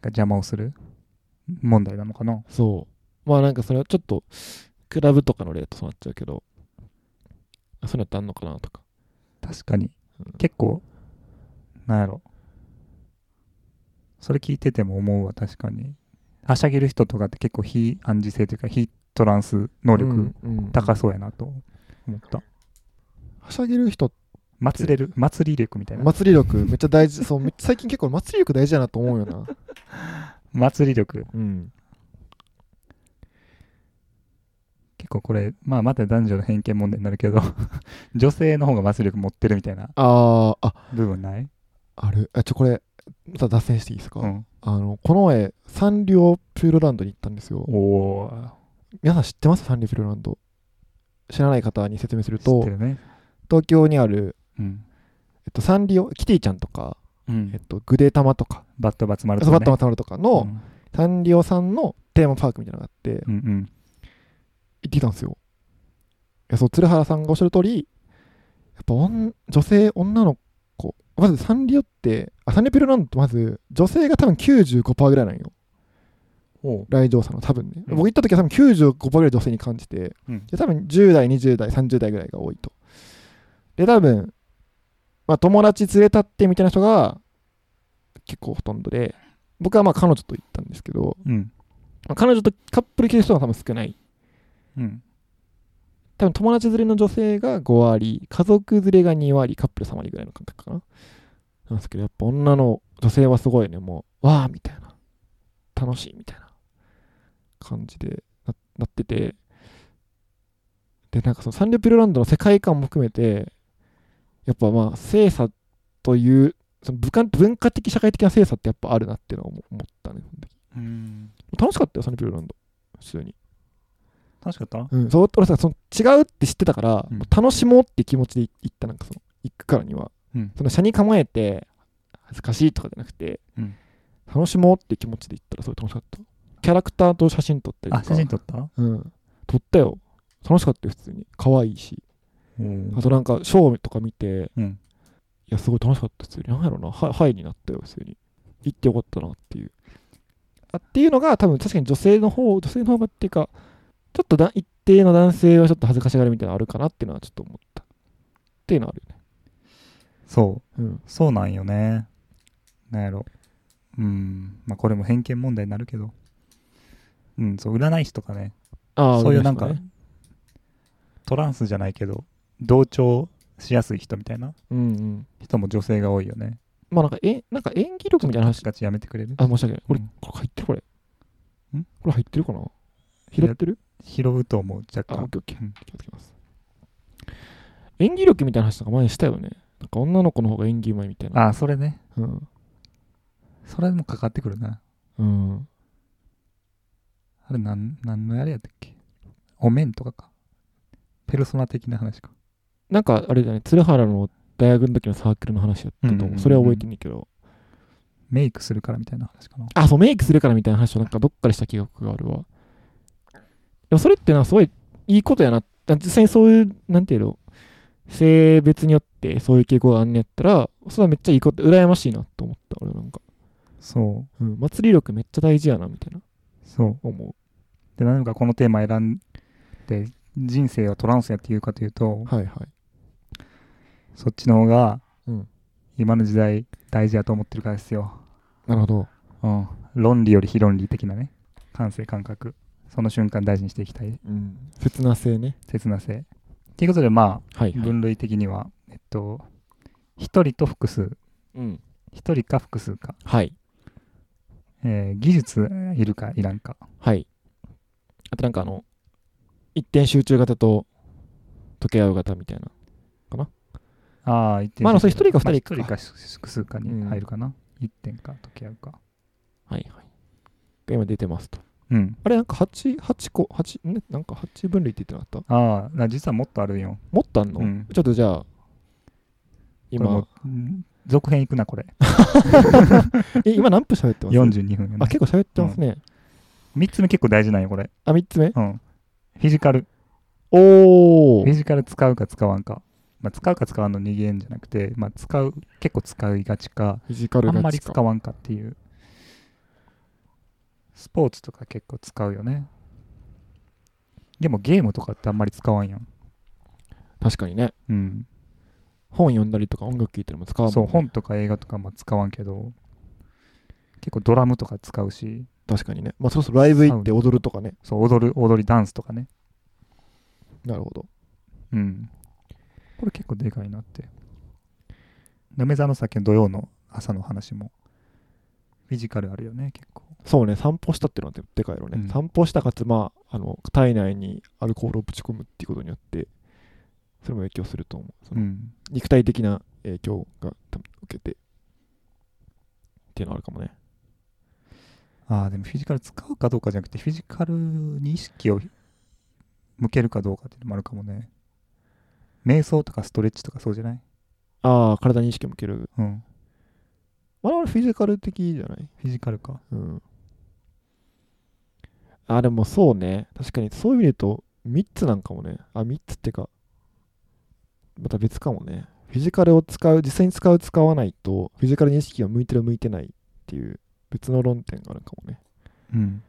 が邪魔をする？問題なのかな？そう。まあなんかそれはちょっとクラブとかの例だとそうなっちゃうけどあそういうのってあんのかなとか。確かに。うん。結構なんやろ。それ聞いてても思うわ確かに。はしゃげる人とかって結構非暗示性というか非トランス能力うんうん高そうやなと思った。はしゃげる人祭れる？祭り力みたいな。祭り力めっちゃ大事。そう最近結構祭り力大事だなと思うよな。[LAUGHS] 祭り力。うん。結構これまあまた男女の偏見問題になるけど [LAUGHS] 女性の方が祭り力持ってるみたいなあーあ。部分ない？ある。あちょこれまた脱線していいですか、うん。あのこの前サンリオプールランドに行ったんですよ。おお皆さん知ってます？サンリオプールランド。知らない方に説明するとね。東京にある、うん、えっと、サンリオキティちゃんとか、うん。えっと、グデタマとか、バットバツ丸とサか、ね、バットマタマルとかの、うん。サンリオさんのテーマパークみたいなのがあって、うんうん。行ってきたんですよ。いやそう鶴原さんがおっしゃる通り、やっぱ女性、女の子、まずサンリオって、あサンリオピルランドってまず女性が多分95%ぐらいなんよ、来場者の多分ね。うん僕行った時は多分95%ぐらい女性に感じて、うんで多分10代、20代、30代ぐらいが多いと。で、多分、まあ、友達連れたってみたいな人が結構ほとんどで、僕はまあ彼女と行ったんですけど、うんまあ彼女とカップル来てる人が多分少ない。うん多分友達連れの女性が5割、家族連れが2割、カップル3割ぐらいの感覚かな。なんですけど、やっぱ女の女性はすごいね、もう、わーみたいな、楽しいみたいな感じでななってて、で、なんかそのサンリオピューロランドの世界観も含めて、やっぱまあ、性差という、その文化文化的、社会的な性差ってやっぱあるなっていうのは思思ったね、その時。うん。楽しかったよ、サンリオピューロランド。普通に。楽しかった？うん、そう俺さその違うって知ってたから、うん。楽しもうって気持ちで行ったなんかその行くからには、うん。その車に構えて恥ずかしいとかじゃなくて、うん。楽しもうって気持ちで行ったらすごい楽しかったキャラクターと写真撮ったりとか。あ写真撮った？うん。撮ったよ。楽しかったよ普通に。可愛いし。うん。あとなんかショーとか見て。うん。いやすごい楽しかった普通に。なんやろな。はハイになったよ普通に。行ってよかったなっていう。あっていうのが多分確かに女性の方女性の方がっていうかちょっとだ一定の男性はちょっと恥ずかしがるみたいなのあるかなっていうのはちょっと思った。っていうのはあるよね。そう。うん。そうなんよね。なんやろ。うん。まあこれも偏見問題になるけどうんそう占い師とかね。ああそういうなんかね。トランスじゃないけど同調しやすい人みたいなうんうん。人も女性が多いよね。まあなんかえなんか演技力みたいな話。ガチやめてくれる？あ申し訳ないこれ、うん。これ入ってるこれ。ん？これ入ってるかな？拾ってる？拾うと思う若干。あオッケーオッケー。うん。気をつけます。演技力みたいな話とか前にしたよね。なんか女の子の方が演技うまいみたいな。あそれね。うん。それもかかってくるな。うんあれなんなんのあれやったっけ？お面とかか。ペルソナ的な話か。なんかあれだね鶴原の大学の時のサークルの話やったと思う,、うんうんそれは覚えてんねんけど。メイクするからみたいな話かな。あそうメイクするからみたいな話をなんかどっかでした記憶があるわ。でもそれってのはすごいいいことやな。実際にそういうなんていうの？性別によってそういう傾向があんねやったらそれはめっちゃいいこと羨ましいなと思った俺なんか、そう。うん、祭り力めっちゃ大事やなみたいなそう。思で何かこのテーマ選んで人生をトランスやっていうかというとうはいはい。そっちの方がうん。今の時代大事やと思ってるからですよ、なるほど。うん、論理より非論理的なね感性感覚。その瞬間大事にしていきたい。うん。切な性ね。切な性。ということでまあはいはい。分類的にはえっと一人と複数。うん。一人か複数か、はいえー技術いるかいらんか。はい。あとなんかあの一点集中型と溶け合う型みたいなああ、一定まあそれ一人か二人か。まあ一人か複数かに入るかな？1点か時合うか。はいはい。今出てますと。うん。あれなんか8、8個、8、ね、なんか8分類って言ってなかった？ああな実はもっとあるんよ。もっとあんの、うん。ちょっとじゃあ、今う、うん続編いくなこれ。[LAUGHS] え今何分喋ってます？42分よね。あ、結構喋ってますね。3つ目結構大事なんよこれ。あ、3つ目？うん。フィジカル。おー。フィジカル使うか使わんか、まあ、使うか使わんの逃げんじゃなくて、まあ、使う結構使いがちかフィジカルあんまり使わんかっていう。スポーツとか結構使うよね。でもゲームとかってあんまり使わんやん確かにね。うん本読んだりとか音楽聴いたりも使うもん、ね、そう本とか映画とかも使わんけど結構ドラムとか使うし確かにね。まあ、そろそろライブ行って踊るとかね。そう踊る踊りダンスとかねなるほど。うんこれ結構でかいなって梅沢のさっきの土曜の朝の話もフィジカルあるよね結構そうね、散歩したっていうのはででかいよね。うん散歩したかつ、まあ、あの体内にアルコールをぶち込むっていうことによって、それも影響すると思う。そのうん肉体的な影響が多分受けて、っていうのあるかもね。ああでもフィジカル使うかどうかじゃなくてフィジカルに意識を向けるかどうかっていうのもあるかもね瞑想とかストレッチとかそうじゃない？ああ、体に意識向ける。うんまあ、俺フィジカル的じゃない？フィジカルかうん。あ、でもそうね。確かにそういう意味で言うと、3つなんかもね。あ、3つってか、また別かもね。フィジカルを使う、実際に使う、使わないと、フィジカルに意識が向いてる、向いてないっていう別の論点があるかもね。うん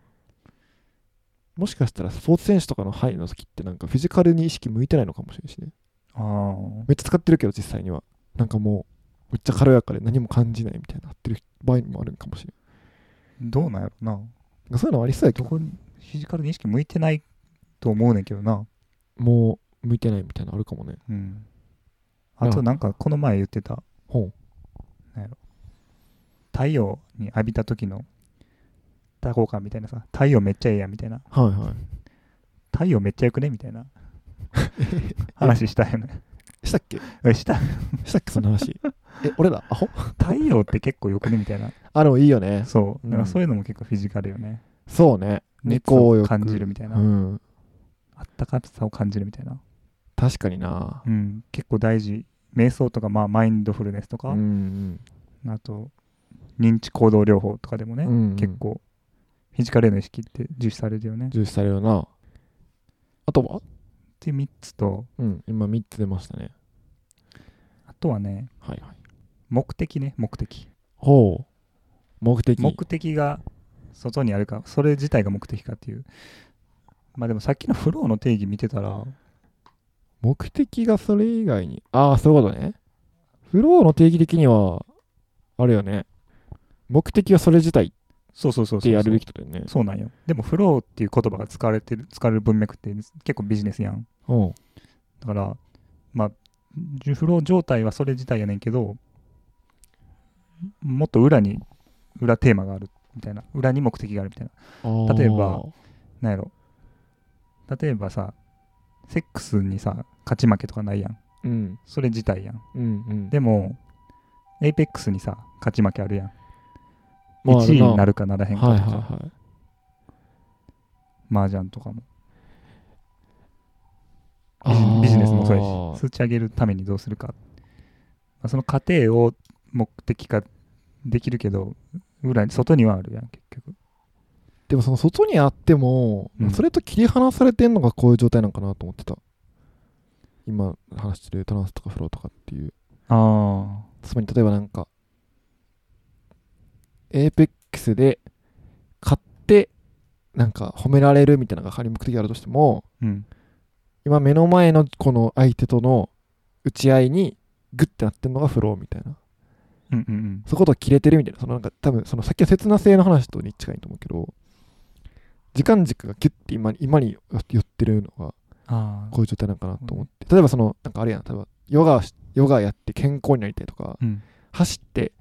もしかしたらスポーツ選手とかの範囲の時ってなんかフィジカルに意識向いてないのかもしれないしね。ああめっちゃ使ってるけど実際には。なんかもう、めっちゃ軽やかで何も感じないみたいになってる場合もあるんかもしれどうなんやろなない。そういうのありそうやけど、どこにフィジカルに意識向いてないと思うねんけどなもう向いてないみたいなのあるかもね。うんあとなんかこの前言ってた。ほう。太陽に浴びた時の多幸感みたいなさ太陽めっちゃええやんみたいな。はいはい。太陽めっちゃよくねみたいな。話したよね。[LAUGHS] したっけ？えした。したっけ？その話。え、俺ら？アホ？太陽って結構よくねみたいな。あ、でもいいよね。そう。うんだからそういうのも結構フィジカルよね。そうね。熱猫をよく。を感じるみたいな、うん。あったかさを感じるみたいな。確かにな。うん。結構大事瞑想とかまあマインドフルネスとか、うんうん。あと認知行動療法とかでもね、うんうん結構フィジカルへの意識って重視されるよね重視されるな。あとは？っていう3つとうん、今3つ出ましたね。あとはねはいはい。目的ね目的ほう。目的。目的が外にあるかそれ自体が目的かっていうまあでもさっきのフローの定義見てたら目的がそれ以外に。ああ、そういうことね。フローの定義的には、あれよね。目的はそれ自体そうそうそうそうでやるべきことだよね。そうなんよでもフローっていう言葉が使われてる使われる文脈って結構ビジネスやんうん。だからまあフロー状態はそれ自体やねんけどもっと裏に裏テーマがあるみたいな裏に目的があるみたいな例えばなんやろ例えばさセックスにさ勝ち負けとかないやん。うん。それ自体やん。うん。うん。でもApex にさ勝ち負けあるやん。まあ1位になるるかならへんかはいとか、はいはい。麻雀とかも。ビジビジネスもそうやし数値上げるためにどうするか、まあ、その過程を目的化できるけど裏に外にはあるやん結局。でもその外にあっても、うん。それと切り離されてんのがこういう状態なんかなと思ってた。今話してるトランスとかフローとかっていう。あつまり例えばなんか、エーペックスで買って、なんか褒められるみたいなのが仮に目的があるとしても、うん今目の前のこの相手との打ち合いにグッてなってるのがフローみたいな。うんうんうんそこと切れてるみたいな。そのなんか多分そのさっきの切な性の話とに近いと思うけど、時間軸がギュッて今に今に寄ってるのがこういう状態なんかなと思って。例えばその、なんかあれやん、例えばヨガヨガやって健康になりたいとか、うん。走って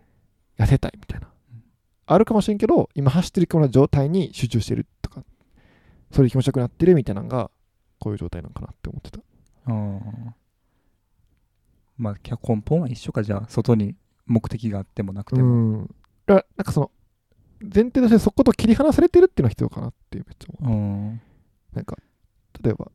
痩せたいみたいな。うん。あるかもしれんけど、今走ってるような状態に集中してるとか、それで気持ちよくなってるみたいなのが、こういう状態なんかなって思ってた。ああまあ根本は一緒か。じゃあ外に目的があってもなくてうも、ん。だからなんかその前提としてそこと切り離されてるっていうのが必要かなってめっちゃ思う。うん。なんか例えば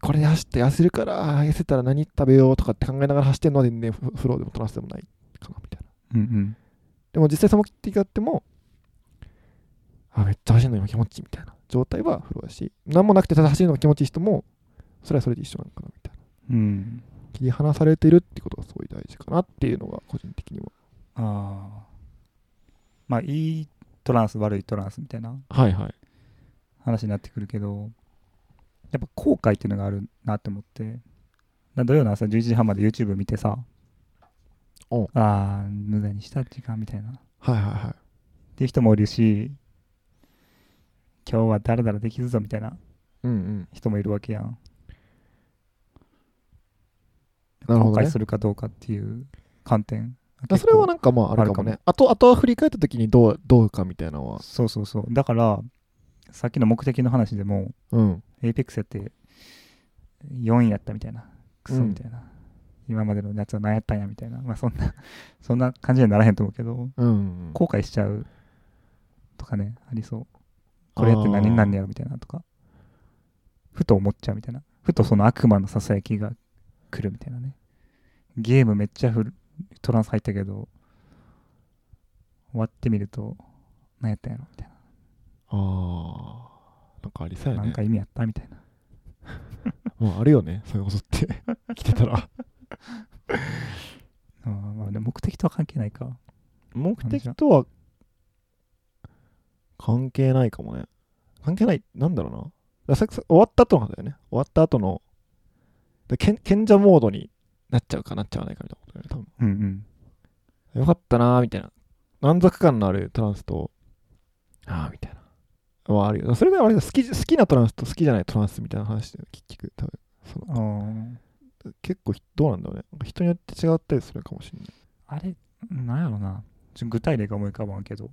これで走って痩せるから痩せたら何食べようとかって考えながら走ってるのは全然フフローでもトランスでもないかなみたいな。うんうん。でも実際その目的があってもあめっちゃ走るの今気持ちいいみたいな。状態はフローだし何もなくてただ走るのが気持ちいい人もそれはそれで一緒なのかなみたいな。うん。切り離されてるってことがすごい大事かなっていうのが個人的には。ああまあいいトランス悪いトランスみたいなはいはい。話になってくるけどやっぱ後悔っていうのがあるなって思って。だ土曜の朝11時半まで YouTube 見てさ。お。ああ無駄にした時間みたいな。っはいはいはい。ていう人もいるし今日はダラダラできるぞみたいなうんうん。人もいるわけやん。後なるほどね。悔するかどうかっていう観点。だそれはなんかまああるかもね。あとあとは振り返った時にどうどうかみたいなのは。そうそうそう。だからさっきの目的の話でもうん。 Apex やって4位やったみたいな。クソみたいな、今までのやつは何やったんやみたいな。まあそんな [LAUGHS] そんな感じにはならへんと思うけどうんうん。後悔しちゃうとかねありそう。これやって何になんねやろみたいなとか。ふと思っちゃうみたいな。ふとその悪魔のささやきが来るみたいなね。ゲームめっちゃフルトランス入ったけど終わってみると何やったんやろみたいなああなんかありそうやね。なんか意味あったみたいな。もうあるよねそういうことって。[LAUGHS] 来てたら。あーまあでも目的とは関係ないか。目的とは関係ないかもね。関係ないなんだろうな。ささ終わった後の話だよね。終わった後ので賢賢者モードになっちゃうかなっちゃわないかみたいなことだよねうんうん。多分よかったなーみたいな。満足感のあるトランスとああみたいなはあるよ。それであれだ好き好きなトランスと好きじゃないトランスみたいな話で結局。多分その結構ひどうなんだろうね。人によって違ったりするかもしれない。あれなんやろな。具体例が思い浮かばんけど。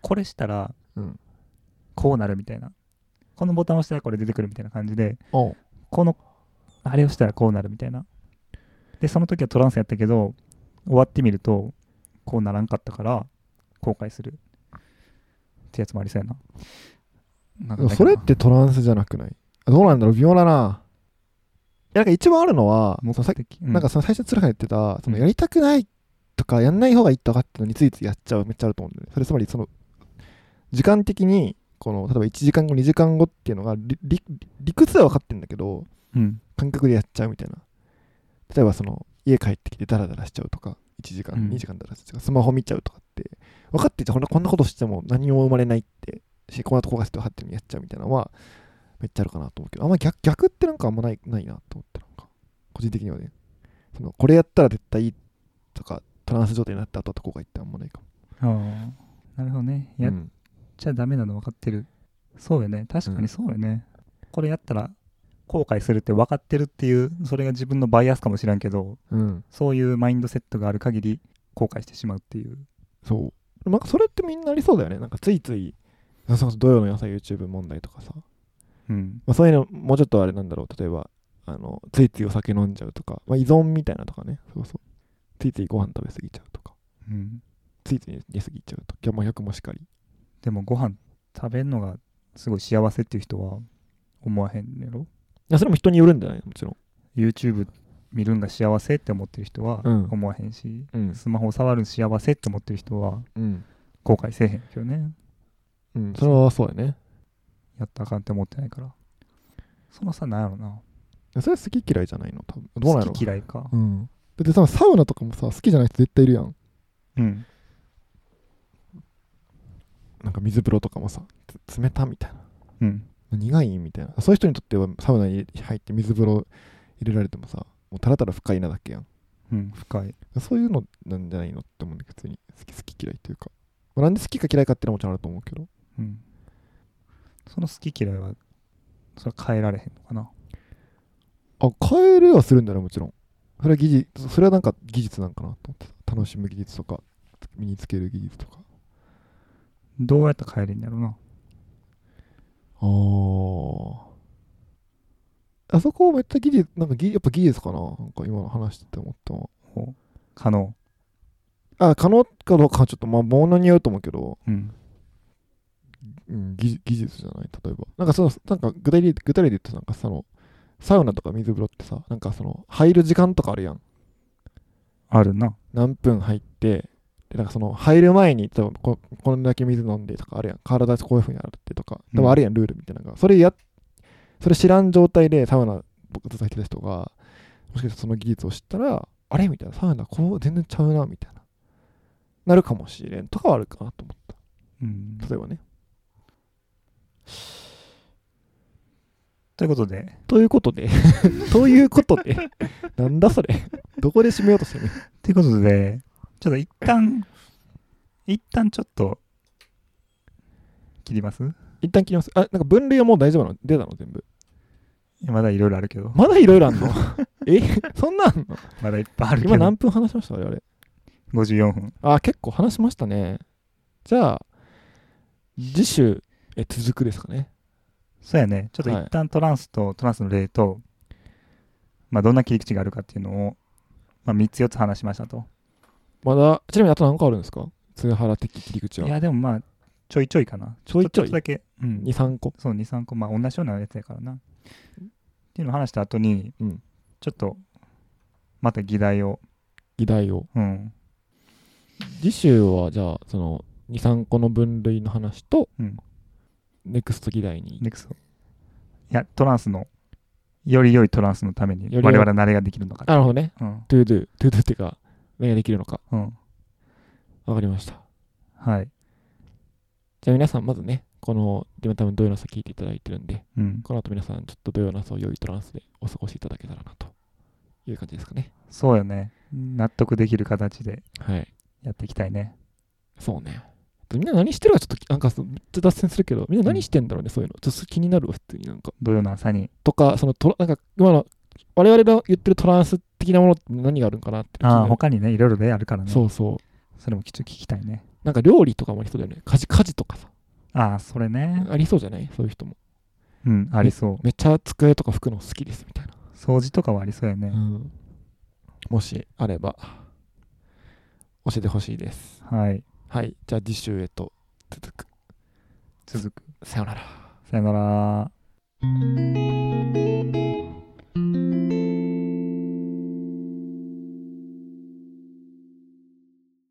これしたらうん。こうなるみたいな。このボタンを押したらこれ出てくるみたいな感じでこのあれをしたらこうなるみたいな。でその時はトランスやったけど終わってみるとこうならんかったから後悔するってやつもありそうやな。なんかそれってトランスじゃなくない？あどうなんだろう？微妙だな。いやなんか一番あるのは目そのさ的、なんかその最初鶴が言ってたそのうん。やりたくないとかやんない方がいいとかってのについついやっちゃうめっちゃあると思うんだよね。それつまりその時間的にこの例えば1時間後2時間後っていうのが理理理屈では分かってるんだけどうん。感覚でやっちゃうみたいな。例えばその家帰ってきてダラダラしちゃうとか1時間、うん。2時間ダラダラしちゃうスマホ見ちゃうとかって分かっててこんなこんなことしても何も生まれないってしこの後焦がせて分かってやっちゃうみたいなのはめっちゃあるかなと思うけどあんま逆逆ってなんかあんまないないなと思ってなんか個人的にはね。そのこれやったら絶対いいとかトランス状態になった後とこが言ってあんまないかも。ああなるほどね。やっうんちゃダメなの分かってる。そうよね。確かにそうよね、これやったら後悔するって分かってるっていうそれが自分のバイアスかもしらんけどうん。そういうマインドセットがある限り後悔してしまうっていう。そう。なんかそれってみんなありそうだよね。なんかついついそれこそ土曜の朝 YouTube 問題とかさ。うん。まあ、そういうのもうちょっとあれなんだろう。例えばあのついついお酒飲んじゃうとか、まあ、依存みたいなとかね。そうそう。ついついご飯食べ過ぎちゃうとか。うん。ついつい寝過ぎちゃうとか。まあ100もしかり。でもご飯食べるのがすごい幸せっていう人は思わへんやろ？いやそれも人によるんじゃないもちろん。YouTube 見るんが幸せって思ってる人はうん。思わへんし、うん。スマホ触るん幸せって思ってる人はうん、後悔せえへんけどね。うん、それはそうやね。やったらあかんって思ってないから。その差なんやろな。それは好き嫌いじゃないの？多分。どうなんやろ好き嫌いか。うん。だってさサウナとかもさ好きじゃない人絶対いるやん。うん。なんか水風呂とかもさつ冷たみたいな。うん苦いみたいな。そういう人にとってはサウナに入って水風呂入れられてもさもうただただ不快なだけやん。うん深いそういうのなんじゃないのって思うんだけど普通に。好き好き嫌いというか、まあなんで好きか嫌いかっていうのはもちろんあると思うけど。うん。その好き嫌いはそれは変えられへんのかな？あ変えるはするんだよもちろん。それは技術それはなんか技術なんかなと思ってた。楽しむ技術とか身につける技術とか。どうやって変えれんやろな？あああそこめっちゃ技術なんか技やっぱ技術かななんか今の話してて思ったの。可能。あ可能かどうかはちょっとまあものによると思うけど、うん。うん、技技術じゃない例えば。なんかそのなんか具体的具体例で言うとなんかそのサウナとか水風呂ってさなんかその入る時間とかあるやん。あるな。何分入ってでなんかその入る前に多分ここんだけ水飲んでとかあるやん。体こういうふうに洗ってとか。多分あるやんルールみたいなのが、それやそれ知らん状態でサウナ僕ずっと入ってた人がもしかしたらその技術を知ったらあれ？みたいな。サウナこう全然ちゃうなみたいな。なるかもしれんとかはあるかなと思っうん。た例えばね。ということで、ということで。[LAUGHS] ということで。なんだそれ。どこで締めようとしてるということで、ちょっと一旦、一旦ちょっと、切ります？一旦切ります。あなんか分類はもう大丈夫なの？出たの全部。まだいろいろあるけど、まだいろいろあんの？え？[LAUGHS] そんなんあんの？まだいっぱいあるけど。今何、分話しました？我々54分。あ結構話しましたね。じゃあ次週え続くですかね。そうやね。ちょっとはい一旦トランスとトランスの例と、まあどんな切り口があるかっていうのを、まあ3つ4つ話しましたと。まだちなみにあと何個あるんですか？津原的切り口はいや、でもまあ、ちょいちょいかな。ちょいちょい？っとだけ、うん。23個？そう、2、3個、まあ同じようなやつやからな。っていうのを話した後に、うんちょっと、また議題を、議題をうん。次週はじゃあその23個の分類の話と、うんネクスト議題にネクスト。いや、トランスの、より良いトランスのために、我々は何ができるのか。なるほどねうん。to do to do っていうか何ができるのかうん。わかりましたはい。じゃあ皆さんまずねこの今多分土曜の朝聞いていただいてるんでうん。この後皆さんちょっと土曜の朝を良いトランスでお過ごしいただけたらなという感じですかねそうよね。納得できる形ではいやっていきたいね。そうねみんな何してるかちょっとなんかめっちゃ脱線するけどみんな何してんだろうね、そういうのちょっと気になるわ普通になんか土曜の朝に。とかそのトラなんか今の我々が言ってるトランス的なものって何があるんかなってああ、る他にね、いろいろね、あるからね。そうそうそれもきっと聞きたいね。なんか料理とかもありそうだよね家事家事とかさああ、それね。ありそうじゃない？そういう人もうん、ありそう。めっちゃ机とか拭くの好きですみたいな掃除とかはありそうやね。うんもしあれば教えてほしいですはい。はいじゃあ次週へと続く続く。さよならさよなら。